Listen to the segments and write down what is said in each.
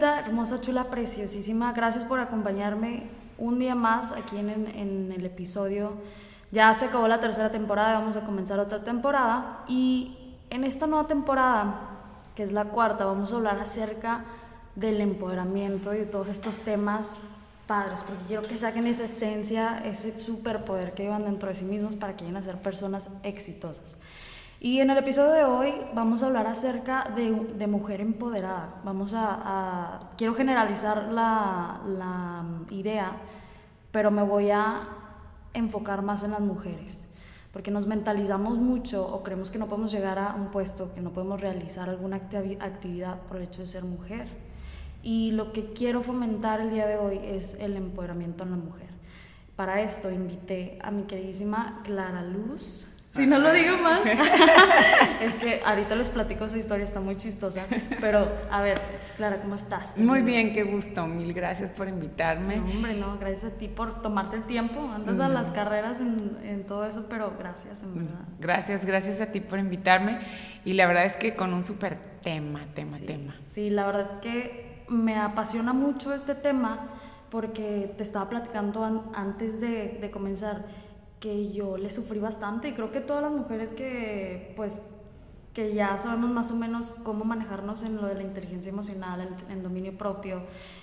Hermosa, chula, preciosísima, gracias por acompañarme un día más aquí en, en, el episodio. Ya se acabó la tercera temporada, vamos a comenzar otra temporada y en esta nueva temporada, que es la cuarta, vamos a hablar acerca del empoderamiento y de todos estos temas padres, porque quiero que saquen esa esencia, ese superpoder que llevan dentro de sí mismos para que lleguen a ser personas exitosas. Y en el episodio de hoy vamos a hablar acerca de, de mujer empoderada. Vamos a, quiero generalizar la, la, idea, pero me voy a enfocar más en las mujeres, porque nos mentalizamos mucho o creemos que no podemos llegar a un puesto, que no podemos realizar alguna actividad por el hecho de ser mujer. Y lo que quiero fomentar el día de hoy es el empoderamiento en la mujer. Para esto invité a mi queridísima Clara Luz. Si no lo digo mal. es que ahorita les platico esa historia, está muy chistosa. Pero, a ver, Clara, ¿cómo estás? Muy bien, qué gusto. Mil gracias por invitarme. hombre, no, gracias a ti por tomarte el tiempo. Andas a las carreras en, en, todo eso, pero gracias, en verdad. Gracias, gracias a ti por invitarme. Y la verdad es que con un súper tema, tema, tema. Sí, la verdad es que me apasiona mucho este tema porque te estaba platicando antes de, de comenzar que yo le sufrí bastante y creo que todas las mujeres que pues que ya sabemos más o menos cómo manejarnos en lo de la inteligencia emocional, en, dominio propio,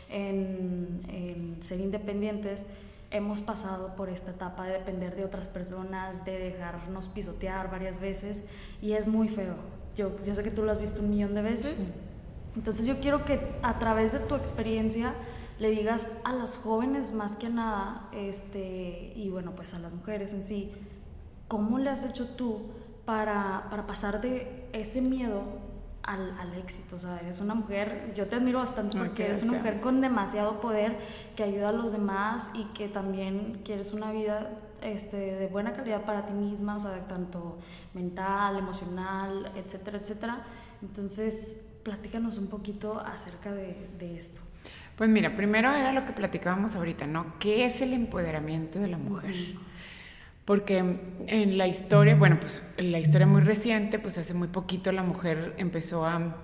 en, ser independientes, hemos pasado por esta etapa de depender de otras personas, de dejarnos pisotear varias veces y es muy feo. Yo, yo sé que tú lo has visto un millón de veces. Entonces yo quiero que a través de tu experiencia le digas a las jóvenes más que nada, este, y bueno, pues a las mujeres en sí, ¿cómo le has hecho tú para, para pasar de ese miedo al, al, éxito? O sea, eres una mujer, yo te admiro bastante porque eres una mujer con demasiado poder que ayuda a los demás y que también quieres una vida este, de buena calidad para ti misma, o sea, tanto mental, emocional, etcétera, etcétera. Entonces, platícanos un poquito acerca de, de esto. Pues mira, primero era lo que platicábamos ahorita, ¿no? ¿Qué es el empoderamiento de la mujer? Porque en la historia, bueno, pues en la historia muy reciente, pues hace muy poquito la mujer empezó a,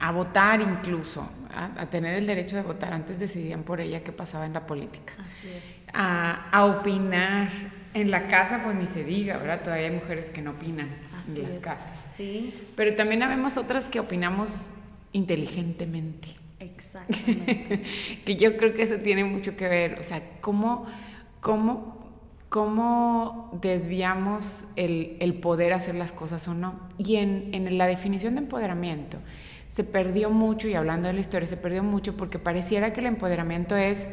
a votar incluso, a, tener el derecho de votar. Antes decidían por ella qué pasaba en la política. Así es. A, a opinar. En la casa, pues ni se diga, ¿verdad? Todavía hay mujeres que no opinan en las casas. Sí. Pero también habemos otras que opinamos inteligentemente. Exactamente. que yo creo que eso tiene mucho que ver, o sea, cómo, cómo, cómo desviamos el, el, poder hacer las cosas o no. Y en, en la definición de empoderamiento se perdió mucho, y hablando de la historia, se perdió mucho porque pareciera que el empoderamiento es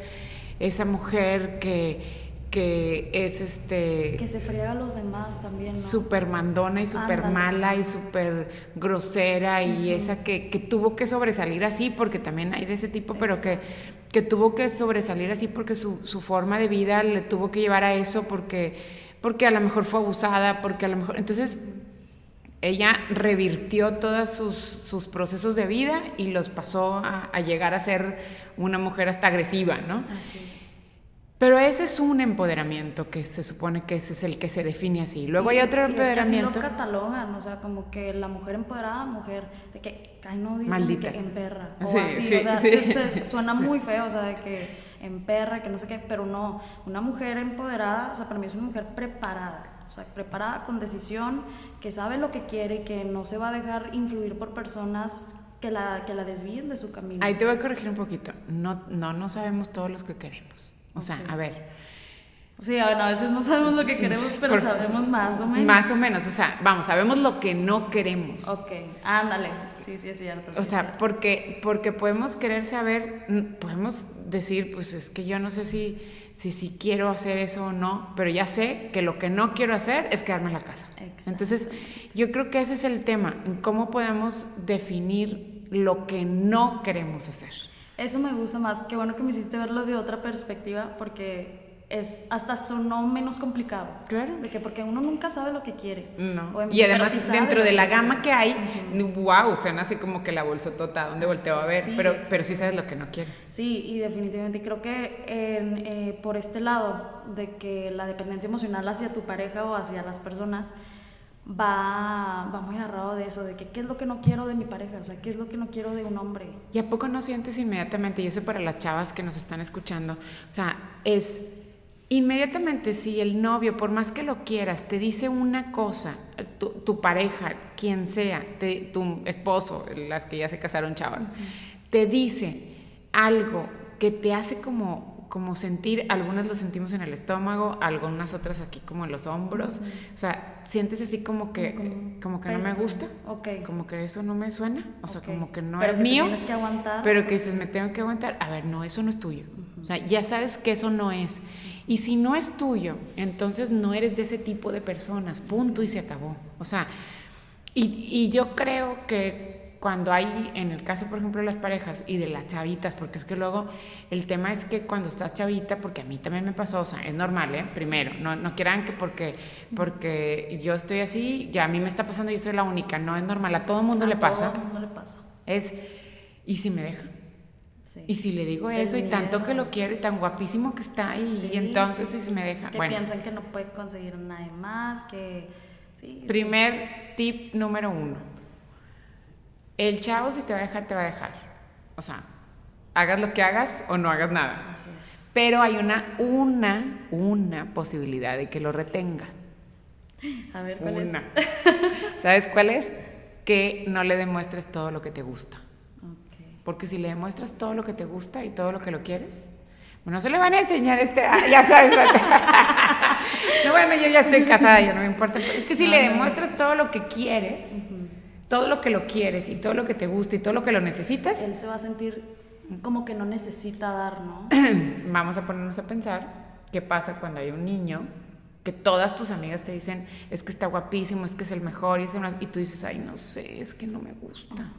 esa mujer que que es este... Que se friega a los demás también, ¿no? Súper mandona y súper mala y súper grosera y esa que, que, tuvo que sobresalir así, porque también hay de ese tipo, pero que, que tuvo que sobresalir así porque su, su, forma de vida le tuvo que llevar a eso, porque, porque a lo mejor fue abusada, porque a lo mejor... Entonces, ella revirtió todos sus, sus procesos de vida y los pasó a, a llegar a ser una mujer hasta agresiva, ¿no? Así pero ese es un empoderamiento que se supone que ese es el que se define así. Luego hay otro empoderamiento. Es que así lo catalogan, o sea, como que la mujer empoderada, mujer de que, ay, no dicen que en perra, o así, o sea, suena muy feo, o sea, de que en perra, que no sé qué, pero no, una mujer empoderada, o sea, para mí es una mujer preparada, o sea, preparada con decisión, que sabe lo que quiere y que no se va a dejar influir por personas que la, que la desvíen de su camino. Ahí te voy a corregir un poquito, no, no, no sabemos todos los que queremos. O sea, a ver. Sí, bueno, a veces no sabemos lo que queremos, pero sabemos más o menos. Más o menos, o sea, vamos, sabemos lo que no queremos. Ok, ándale, sí, sí es cierto. o sea, Porque, porque podemos querer saber, podemos decir, pues es que yo no sé si, si, si quiero hacer eso o no, pero ya sé que lo que no quiero hacer es quedarme en la casa. Entonces, yo creo que ese es el tema, cómo podemos definir lo que no queremos hacer. Eso me gusta más. Qué bueno que me hiciste verlo de otra perspectiva porque es hasta sonó menos complicado. Claro. De que porque uno nunca sabe lo que quiere. No. y además dentro de la gama que hay, wow, suena así como que la tota ¿dónde volteo a ver? pero, pero sí sabes lo que no quieres. Sí, y definitivamente creo que eh, por este lado de que la dependencia emocional hacia tu pareja o hacia las personas va, va muy agarrado de eso, de que qué es lo que no quiero de mi pareja, o sea, qué es lo que no quiero de un hombre. ¿Y a poco no sientes inmediatamente, y eso para las chavas que nos están escuchando, o sea, es inmediatamente si el novio, por más que lo quieras, te dice una cosa, tu, pareja, quien sea, tu esposo, las que ya se casaron chavas, te dice algo que te hace como como sentir, algunas lo sentimos en el estómago, algunas otras aquí como en los hombros, o sea, sientes así como que, como, que no me gusta, okay. como que eso no me suena, o sea, como que no es mío, tienes que aguantar. pero que dices, me tengo que aguantar, a ver, no, eso no es tuyo, o sea, ya sabes que eso no es, y si no es tuyo, entonces no eres de ese tipo de personas, punto y se acabó, o sea, y, y yo creo que cuando hay, en el caso, por ejemplo, de las parejas y de las chavitas, porque es que luego el tema es que cuando estás chavita, porque a mí también me pasó, o sea, es normal, ¿eh? Primero, no, no quieran que porque, porque yo estoy así, ya a mí me está pasando, yo soy la única, no es normal, a todo el mundo le pasa. A todo mundo le pasa. Es, ¿y si me deja? Sí. Y si le digo eso y tanto que lo quiero y tan guapísimo que está y, y entonces si se me deja. Que piensan que no puede conseguir nada más, que... Primer tip número uno el chavo si te va a dejar, te va a dejar. O sea, hagas lo que hagas o no hagas nada. Así es. Pero hay una, una, una posibilidad de que lo retengas. A ver, ¿cuál una. ¿Sabes cuál es? Que no le demuestres todo lo que te gusta. Okay. Porque si le demuestras todo lo que te gusta y todo lo que lo quieres, bueno, se le van a enseñar este, ah, ya sabes. no, bueno, yo ya estoy casada, ya no me importa. es que si le demuestras todo lo que quieres, todo lo que lo quieres y todo lo que te gusta y todo lo que lo necesitas. Él se va a sentir como que no necesita dar, ¿no? Vamos a ponernos a pensar qué pasa cuando hay un niño que todas tus amigas te dicen, es que está guapísimo, es que es el mejor, y, es y tú dices, ay, no sé, es que no me gusta.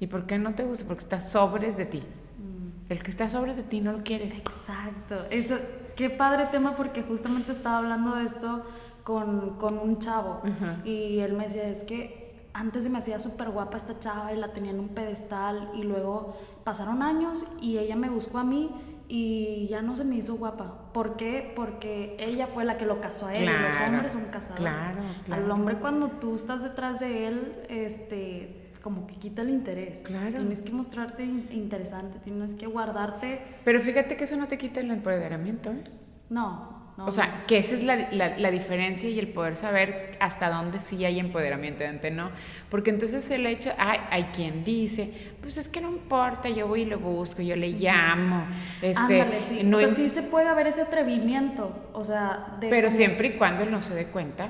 ¿Y por qué no te gusta? Porque está sobres de ti. Mm. El que está sobres de ti no lo quieres. Exacto. Eso, qué padre tema porque justamente estaba hablando de esto con, con un chavo y él me decía, es que antes se me hacía súper guapa esta chava y la tenía en un pedestal y luego pasaron años y ella me buscó a mí y ya no se me hizo guapa. ¿Por qué? Porque ella fue la que lo casó a él y los hombres son casados. Claro, Al hombre cuando tú estás detrás de él, este, como que quita el interés. Tienes que mostrarte interesante, tienes que guardarte. Pero fíjate que eso no te quita el empoderamiento, ¿eh? No, o sea, que esa es la, la, diferencia y el poder saber hasta dónde sí hay empoderamiento y dónde no. Porque entonces el hecho, hay, hay quien dice, pues es que no importa, yo voy y lo busco, yo le llamo. Este, Ándale, sí. No o sea, sí se puede haber ese atrevimiento. O sea, Pero siempre y cuando él no se dé cuenta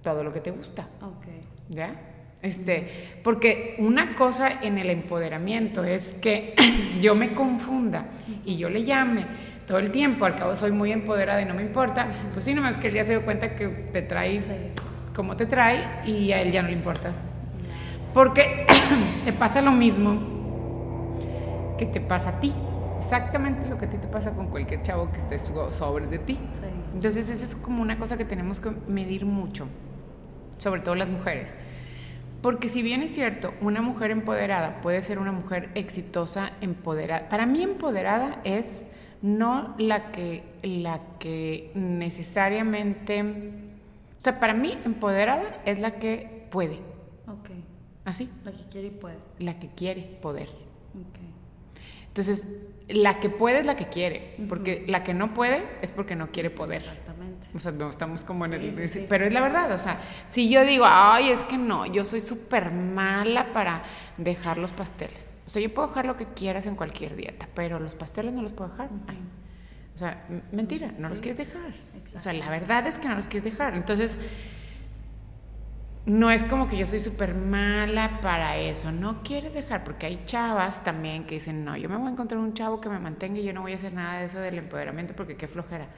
todo lo que te gusta. Ok. ¿Ya? Este, porque una cosa en el empoderamiento es que yo me confunda y yo le llame todo el tiempo, al cabo soy muy empoderada y no me importa, pues sí, nomás que él ya se dio cuenta que te trae como te trae y a él ya no le importas. Porque te pasa lo mismo que te pasa a ti. Exactamente lo que a ti te pasa con cualquier chavo que esté sobre de ti. Entonces, esa es como una cosa que tenemos que medir mucho, sobre todo las mujeres. Porque si bien es cierto, una mujer empoderada puede ser una mujer exitosa, empoderada. Para mí empoderada es no la que, la que necesariamente, o sea, para mí empoderada es la que puede. Ok. ¿Así? La que quiere y puede. La que quiere poder. Ok. Entonces, la que puede es la que quiere, porque la que no puede es porque no quiere poder. Exactamente. O sea, no estamos como en el... Sí, Pero es la verdad, o sea, si yo digo, ay, es que no, yo soy súper mala para dejar los pasteles o sea, yo puedo dejar lo que quieras en cualquier dieta, pero los pasteles no los puedo dejar. o sea, mentira, no los quieres dejar. O sea, la verdad es que no los quieres dejar. Entonces, no es como que yo soy súper mala para eso. No quieres dejar, porque hay chavas también que dicen, no, yo me voy a encontrar un chavo que me mantenga y yo no voy a hacer nada de eso del empoderamiento porque qué flojera.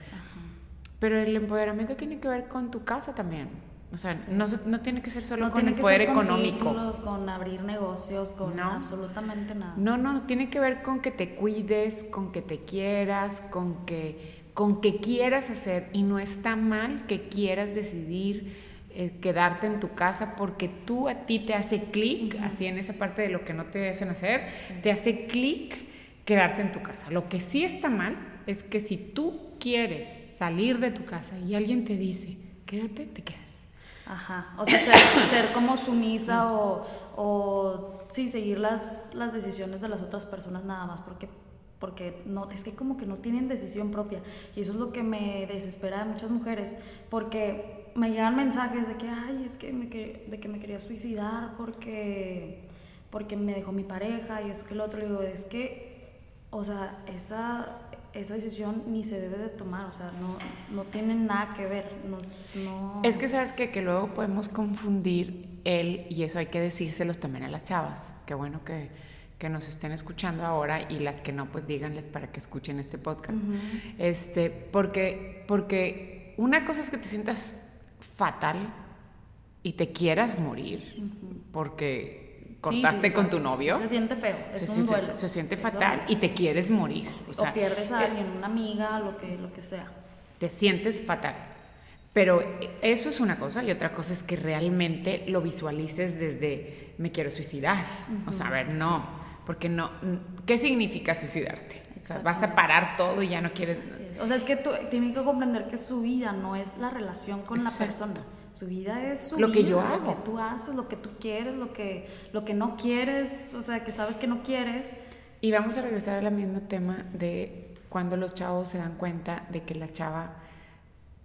Pero el empoderamiento tiene que ver con tu casa también. O sea, no, no, tiene que ser solo con el poder económico. con abrir negocios, con absolutamente nada. No, no, tiene que ver con que te cuides, con que te quieras, con que, con que quieras hacer. Y no está mal que quieras decidir eh, quedarte en tu casa porque tú a ti te hace clic, así en esa parte de lo que no te hacen hacer, te hace clic quedarte en tu casa. Lo que sí está mal es que si tú quieres salir de tu casa y alguien te dice, quédate, te quedas. Ajá, o sea, ser, como sumisa o, o, sí, seguir las, las decisiones de las otras personas nada más, porque porque no, es que como que no tienen decisión propia. Y eso es lo que me desespera a muchas mujeres, porque me llegan mensajes de que, ay, es que me, de que me quería suicidar porque, porque me dejó mi pareja y es que el otro digo, es que, o sea, esa, esa decisión ni se debe de tomar, o sea, no, no tiene nada que ver. no... Es que sabes que, que luego podemos confundir él, y eso hay que decírselos también a las chavas. Qué bueno que, que nos estén escuchando ahora y las que no, pues díganles para que escuchen este podcast. este, porque, porque una cosa es que te sientas fatal y te quieras morir porque cortaste con tu novio. se siente feo, es un duelo. Se, siente fatal y te quieres morir. o, pierdes a eh, alguien, una amiga, lo que, lo que sea. Te sientes fatal. Pero eso es una cosa y otra cosa es que realmente lo visualices desde me quiero suicidar. O sea, a ver, no, porque no, ¿qué significa suicidarte? O sea, vas a parar todo y ya no quieres... O sea, es que tú tienes que comprender que su vida no es la relación con la persona su vida es su lo vida, que yo hago. Lo que tú haces, lo que tú quieres, lo que, lo que no quieres, o sea, que sabes que no quieres. Y vamos a regresar al mismo tema de cuando los chavos se dan cuenta de que la chava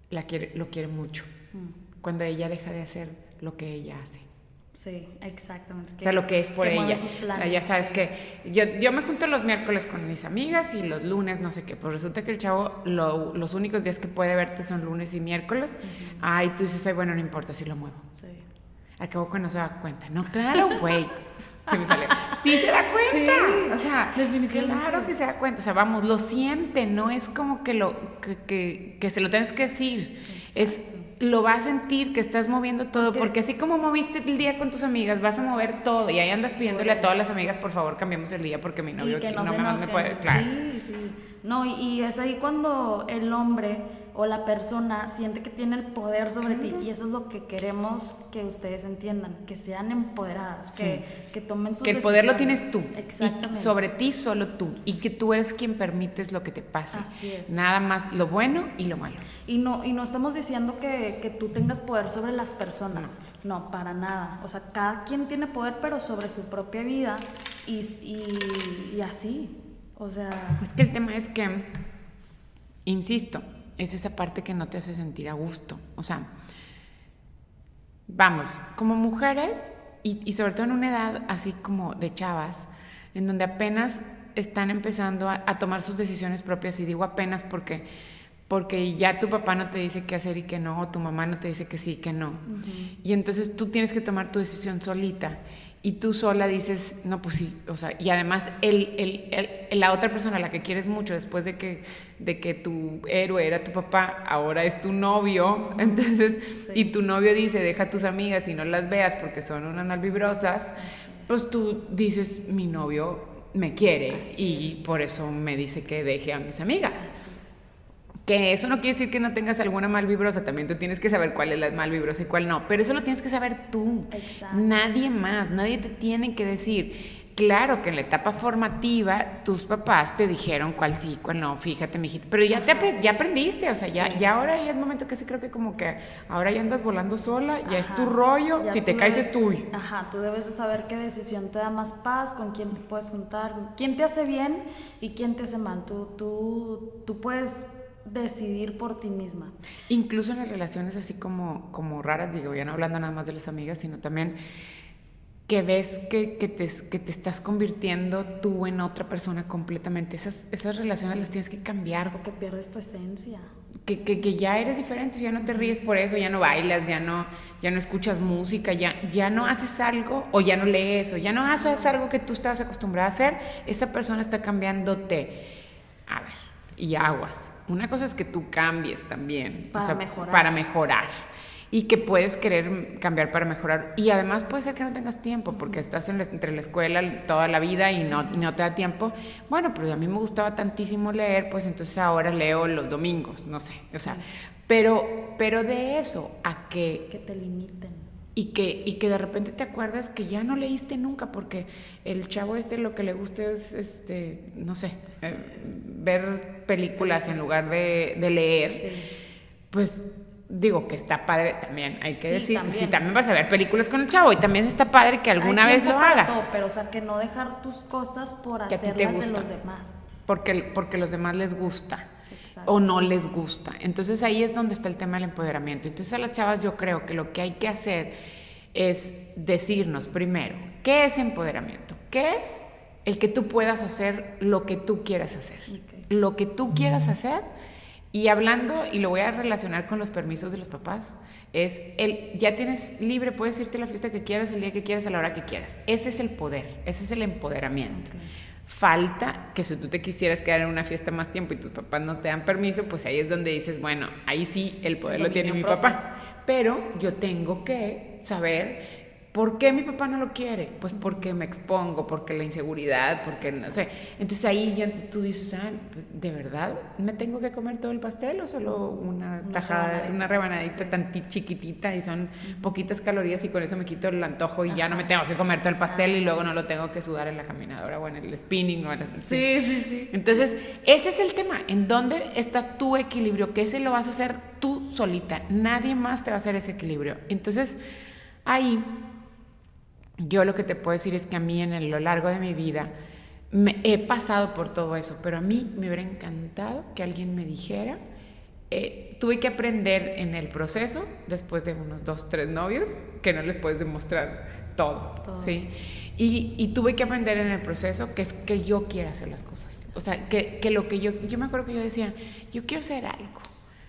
la quiere, lo quiere mucho. Mm. Cuando ella deja de hacer lo que ella hace. Sí, exactamente. o sea, lo que es por ella. o sea, ya sabes que yo, yo, me junto los miércoles con mis amigas y los lunes no sé qué. Pues resulta que el chavo los únicos días que puede verte son lunes y miércoles. Ay, tú dices, Ay, bueno, no importa si lo muevo. Sí. Acabo que no se da cuenta. No, claro, güey. Se me sale. Sí se da cuenta. Sí, o sea, claro que se da cuenta. O sea, vamos, lo siente, no es como que lo que, que, que se lo tienes que decir. Es lo va a sentir que estás moviendo todo, porque así como moviste el día con tus amigas, vas a mover todo y ahí andas pidiéndole a todas las amigas, por favor, cambiemos el día porque mi novio no, no me puede. Claro. Sí, sí. No, y, es ahí cuando el hombre o la persona siente que tiene el poder sobre ti y eso es lo que queremos que ustedes entiendan, que sean empoderadas, que, que tomen sus Que el poder lo tienes tú. Exactamente. sobre ti solo tú y que tú eres quien permites lo que te pasa. Así es. Nada más lo bueno y lo malo. Y no, y no estamos diciendo que, que tú tengas poder sobre las personas, no. para nada. O sea, cada quien tiene poder pero sobre su propia vida y, y, y así. O sea... Es que el tema es que, insisto, es esa parte que no te hace sentir a gusto. O sea, vamos, como mujeres, y, sobre todo en una edad así como de chavas, en donde apenas están empezando a, tomar sus decisiones propias, y digo apenas porque, porque ya tu papá no te dice qué hacer y qué no, o tu mamá no te dice que sí y que no. Y entonces tú tienes que tomar tu decisión solita y tú sola dices, no, pues sí, o sea, y además el, el, la otra persona a la que quieres mucho después de que, de que tu héroe era tu papá, ahora es tu novio, entonces, y tu novio dice, deja a tus amigas y no las veas porque son unas malvibrosas, pues tú dices, mi novio me quiere y por eso me dice que deje a mis amigas. Que eso no quiere decir que no tengas alguna mal vibrosa, también tú tienes que saber cuál es la mal vibrosa y cuál no, pero eso lo tienes que saber tú. Exacto. Nadie más, nadie te tiene que decir. Claro que en la etapa formativa tus papás te dijeron cuál sí, cuál no, fíjate, mijita, pero ya te ya aprendiste, o sea, ya, ya ahora ya es momento que sí creo que como que ahora ya andas volando sola, ya es tu rollo, si te caes es tuyo. Ajá, tú debes de saber qué decisión te da más paz, con quién te puedes juntar, quién te hace bien y quién te hace mal. Tú, tú, tú puedes decidir por ti misma. Incluso en las relaciones así como, como raras, digo, ya no hablando nada más de las amigas, sino también que ves que, que, te, que te estás convirtiendo tú en otra persona completamente. Esas, esas relaciones las tienes que cambiar. O que pierdes tu esencia. Que, que, que, ya eres diferente, ya no te ríes por eso, ya no bailas, ya no, ya no escuchas música, ya, ya no haces algo o ya no lees o ya no haces algo que tú estabas acostumbrada a hacer, esa persona está cambiándote. A ver, y aguas una cosa es que tú cambies también. Para mejorar. Para mejorar. Y que puedes querer cambiar para mejorar. Y además puede ser que no tengas tiempo, porque estás entre la escuela toda la vida y no, no te da tiempo. Bueno, pero a mí me gustaba tantísimo leer, pues entonces ahora leo los domingos, no sé. O sea, pero, pero de eso a que... Que te limiten y que, y que de repente te acuerdas que ya no leíste nunca, porque el chavo este lo que le gusta es, este, no sé, eh, ver películas en lugar de, leer, pues digo que está padre también, hay que decir, también. si también vas a ver películas con el chavo y también está padre que alguna vez lo hagas. pero o sea, que no dejar tus cosas por hacerlas de los demás. Porque, porque los demás les gusta o no les gusta. Entonces ahí es donde está el tema del empoderamiento. Entonces a las chavas yo creo que lo que hay que hacer es decirnos primero, ¿qué es empoderamiento? ¿Qué es el que tú puedas hacer lo que tú quieras hacer? Lo que tú quieras hacer y hablando, y lo voy a relacionar con los permisos de los papás, es el, ya tienes libre, puedes irte a la fiesta que quieras, el día que quieras, a la hora que quieras. Ese es el poder, ese es el empoderamiento. Falta que si tú te quisieras quedar en una fiesta más tiempo y tus papás no te dan permiso, pues ahí es donde dices, bueno, ahí sí el poder lo tiene mi papá. Pero yo tengo que saber ¿Por qué mi papá no lo quiere? Pues porque me expongo, porque la inseguridad, porque no sé. Entonces ahí ya tú dices, ah, ¿de verdad me tengo que comer todo el pastel o solo una tajada, una rebanadita tan chiquitita y son poquitas calorías y con eso me quito el antojo y ya no me tengo que comer todo el pastel y luego no lo tengo que sudar en la caminadora o en el spinning o Sí, sí, sí. Entonces, ese es el tema, en dónde está tu equilibrio, que ese lo vas a hacer tú solita, nadie más te va a hacer ese equilibrio. Entonces, ahí yo lo que te puedo decir es que a mí en lo largo de mi vida me, he pasado por todo eso, pero a mí me hubiera encantado que alguien me dijera, eh, tuve que aprender en el proceso, después de unos dos, tres novios, que no les puedes demostrar todo, ¿sí? Y, tuve que aprender en el proceso que es que yo quiera hacer las cosas. O sea, que, que lo que yo, yo me acuerdo que yo decía, yo quiero hacer algo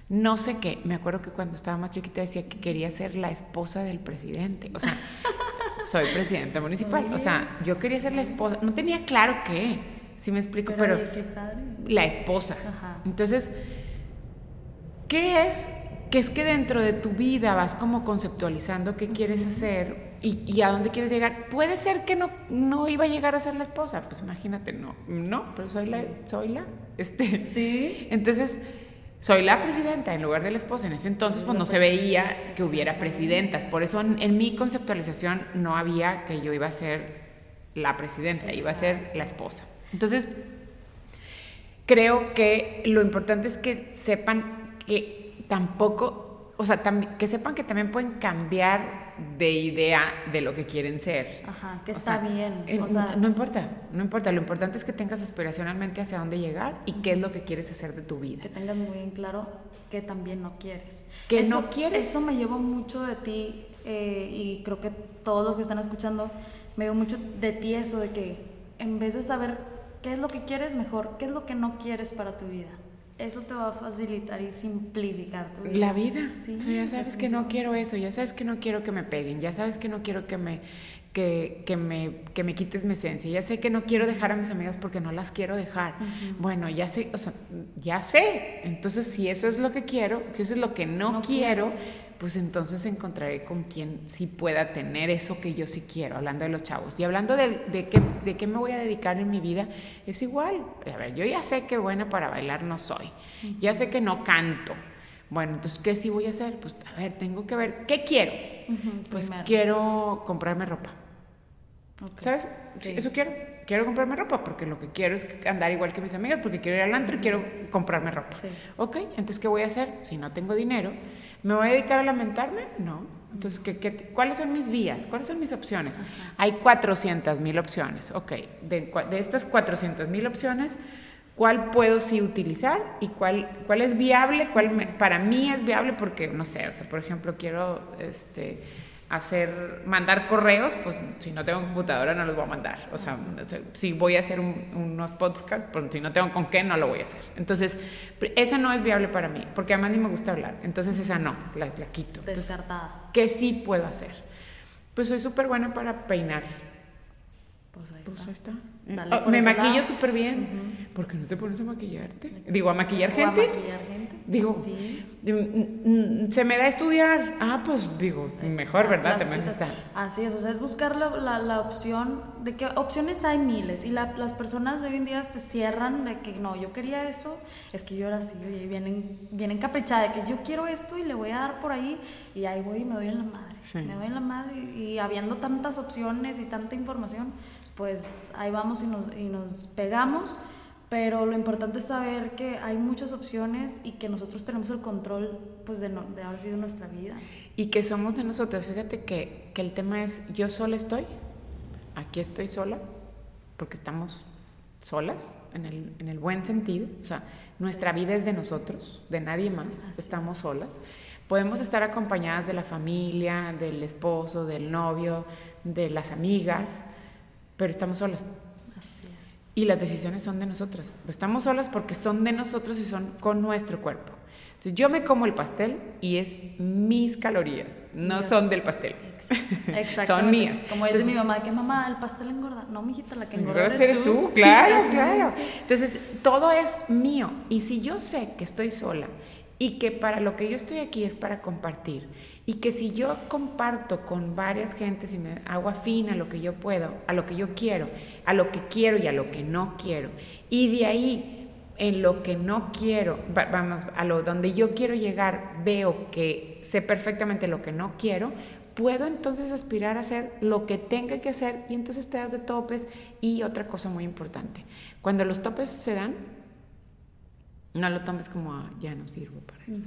no sé qué. Me acuerdo que cuando estaba más chiquita decía que quería ser la esposa del presidente. O sea, soy presidenta municipal. O sea, yo quería ser la esposa. No tenía claro qué, si me explico, pero, la esposa. Entonces, ¿qué es? Que es que dentro de tu vida vas como conceptualizando qué quieres hacer y, a dónde quieres llegar. Puede ser que no, no iba a llegar a ser la esposa, pues imagínate, no, no, pero soy la, soy la, este. Sí. Entonces, soy la presidenta en lugar de la esposa. En ese entonces pues no se veía que hubiera presidentas. Por eso en, mi conceptualización no había que yo iba a ser la presidenta, iba a ser la esposa. Entonces, creo que lo importante es que sepan que tampoco, o sea, que sepan que también pueden cambiar de idea de lo que quieren ser. Ajá, que está bien. Eh, no importa, no importa. Lo importante es que tengas aspiracionalmente hacia dónde llegar y qué es lo que quieres hacer de tu vida. Que tengas muy bien claro que también no quieres. Que no quieres. Eso me llevó mucho de ti eh, y creo que todos los que están escuchando me llevó mucho de ti eso de que en vez de saber qué es lo que quieres, mejor qué es lo que no quieres para tu vida eso te va a facilitar y simplificar tu vida. La vida. Sí, ya sabes que no quiero eso, ya sabes que no quiero que me peguen, ya sabes que no quiero que me, que, que me, que me quites mi esencia, ya sé que no quiero dejar a mis amigas porque no las quiero dejar. Bueno, ya sé, o sea, ya sé. Entonces, si eso es lo que quiero, si eso es lo que no, quiero pues entonces encontraré con quien sí pueda tener eso que yo sí quiero, hablando de los chavos. Y hablando de, de, qué, de qué me voy a dedicar en mi vida, es igual. A ver, yo ya sé que buena para bailar no soy, ya sé que no canto. Bueno, entonces, ¿qué sí voy a hacer? Pues, a ver, tengo que ver, ¿qué quiero? pues quiero comprarme ropa. ¿Sabes? Eso quiero. Quiero comprarme ropa porque lo que quiero es andar igual que mis amigas, porque quiero ir al antro y quiero comprarme ropa. Ok, entonces, ¿qué voy a hacer? Si no tengo dinero, ¿Me voy a dedicar a lamentarme? No. Entonces, ¿qué, qué, cuáles son mis vías? ¿Cuáles son mis opciones? Hay 400 mil opciones. Ok, de, de estas 400 mil opciones, ¿cuál puedo sí utilizar y cuál, cuál es viable? ¿Cuál para mí es viable? Porque, no sé, o sea, por ejemplo, quiero este, hacer, mandar correos, pues si no tengo computadora no los voy a mandar. O sea, si voy a hacer unos podcasts, pues si no tengo con qué, no lo voy a hacer. Entonces, esa no es viable para mí, porque además ni me gusta hablar. Entonces, esa no, la, la quito. Descartada. ¿Qué sí puedo hacer? Pues soy súper buena para peinar. Pues ahí pues está. Oh, me maquillo súper bien. ¿Por qué no te pones a maquillarte? Digo, a maquillar gente. A maquillar gente. Digo, se me da a estudiar. Ah, pues digo, mejor, ¿verdad? Así es, o sea, es buscar la, la, opción de que opciones hay miles y las personas de hoy en día se cierran de que no, yo quería eso, es que yo ahora sí, oye, vienen, vienen caprichada de que yo quiero esto y le voy a dar por ahí y ahí voy y me doy en la madre. Me doy en la madre y habiendo tantas opciones y tanta información pues ahí vamos y nos, y nos pegamos, pero lo importante es saber que hay muchas opciones y que nosotros tenemos el control pues de, no, de sí de nuestra vida. Y que somos de nosotras. Fíjate que, que el tema es, yo sola estoy, aquí estoy sola, porque estamos solas, en el, en el buen sentido. O sea, nuestra vida es de nosotros, de nadie más, estamos solas. Podemos estar acompañadas de la familia, del esposo, del novio, de las amigas, pero estamos solas. Y las decisiones son de nosotras. Estamos solas porque son de nosotros y son con nuestro cuerpo. Entonces yo me como el pastel y es mis calorías, no son del pastel. Exacto. son mías. Como dice mi mamá, que mamá, el pastel engorda. No, mijita, la que engorda eres, tú. Claro, claro. Entonces todo es mío. Y si yo sé que estoy sola y que para lo que yo estoy aquí es para compartir y que si yo comparto con varias gentes y me hago afín a lo que yo puedo, a lo que yo quiero, a lo que quiero y a lo que no quiero, y de ahí en lo que no quiero, vamos, a lo donde yo quiero llegar, veo que sé perfectamente lo que no quiero, puedo entonces aspirar a hacer lo que tenga que hacer y entonces te das de topes y otra cosa muy importante, cuando los topes se dan, no lo tomes como ah, ya no sirvo para eso.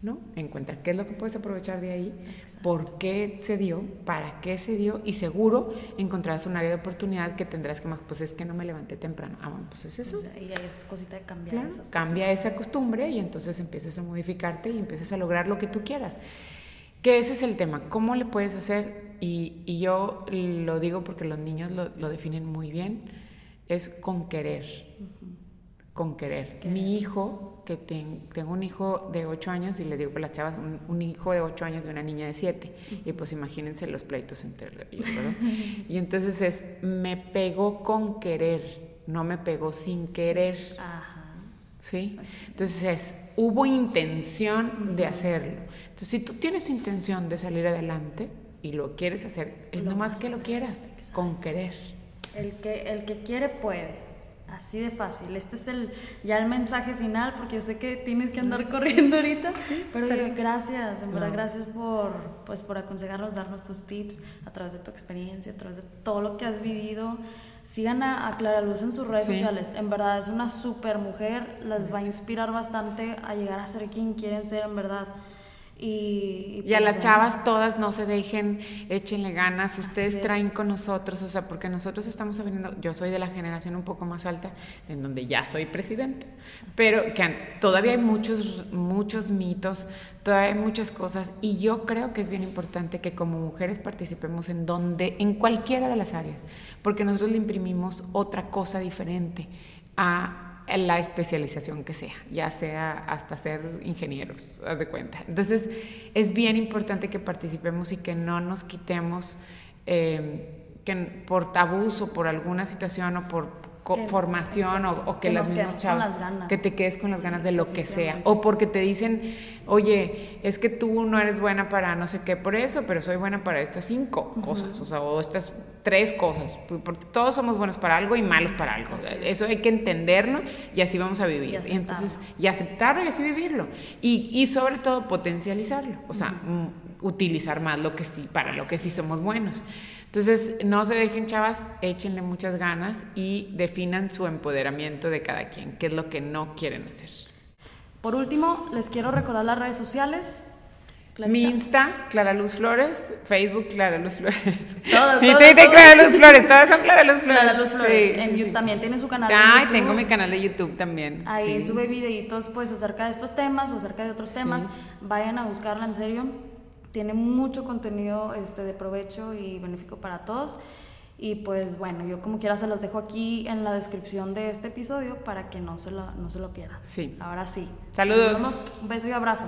¿No? Encuentra qué es lo que puedes aprovechar de ahí, por qué se dio, para qué se dio y seguro encontrarás un área de oportunidad que tendrás que más, pues es que no me levanté temprano. Ah, bueno, pues es eso. y es cosita de cambiar esas Cambia esa costumbre y entonces empiezas a modificarte y empiezas a lograr lo que tú quieras. Que ese es el tema, ¿cómo le puedes hacer? Y, y yo lo digo porque los niños lo, lo definen muy bien, es con querer con querer. Mi hijo, que tengo un hijo de 8 años, y le digo a las chavas, un, hijo de 8 años de una niña de 7, y pues imagínense los pleitos entre ellos, ¿verdad? Y entonces es, me pegó con querer, no me pegó sin querer. Sí. Entonces es, hubo intención de hacerlo. Entonces, si tú tienes intención de salir adelante y lo quieres hacer, es nomás que lo quieras, con querer. El que, el que quiere puede. Así de fácil. Este es el ya el mensaje final porque yo sé que tienes que andar corriendo ahorita, pero, gracias, en verdad gracias por pues por aconsejarnos, darnos tus tips a través de tu experiencia, a través de todo lo que has vivido. Sigan a, Clara Luz en sus redes sociales. En verdad es una super mujer, les va a inspirar bastante a llegar a ser quien quieren ser en verdad. Y, a las chavas todas no se dejen, échenle ganas, ustedes traen con nosotros, o sea, porque nosotros estamos aprendiendo, yo soy de la generación un poco más alta, en donde ya soy presidenta, pero que todavía hay muchos, muchos mitos, todavía hay muchas cosas, y yo creo que es bien importante que como mujeres participemos en donde, en cualquiera de las áreas, porque nosotros le imprimimos otra cosa diferente a la especialización que sea, ya sea hasta ser ingenieros, haz de cuenta. Entonces, es bien importante que participemos y que no nos quitemos eh, que por tabús o por alguna situación o por formación o, que, las mismas chavas que te quedes con las ganas de lo que sea. O porque te dicen oye es que tú no eres buena para no sé qué por eso pero soy buena para estas cinco cosas o sea o estas tres cosas porque todos somos buenos para algo y malos para algo eso hay que entenderlo y así vamos a vivir. Y, entonces y aceptarlo y así vivirlo. Y, y sobre todo potencializarlo o sea utilizar más lo que sí para lo que sí somos buenos entonces, no se dejen, chavas, échenle muchas ganas y definan su empoderamiento de cada quien, qué es lo que no quieren hacer. Por último, les quiero recordar las redes sociales. Mi Insta, Clara Luz Flores, Facebook, Clara Luz Flores. Todas, Mi Twitter, Clara Luz Flores, todas son Clara Luz Flores. Clara Luz Flores. en YouTube también tiene su canal Ay, tengo mi canal de YouTube también. Ahí sube videitos pues acerca de estos temas o acerca de otros temas. Vayan a buscarla en serio tiene mucho contenido este, de provecho y benéfico para todos. Y pues bueno, yo como quiera se los dejo aquí en la descripción de este episodio para que no se lo, no se lo pierdan. Sí. Ahora sí. Saludos. Un beso y abrazo.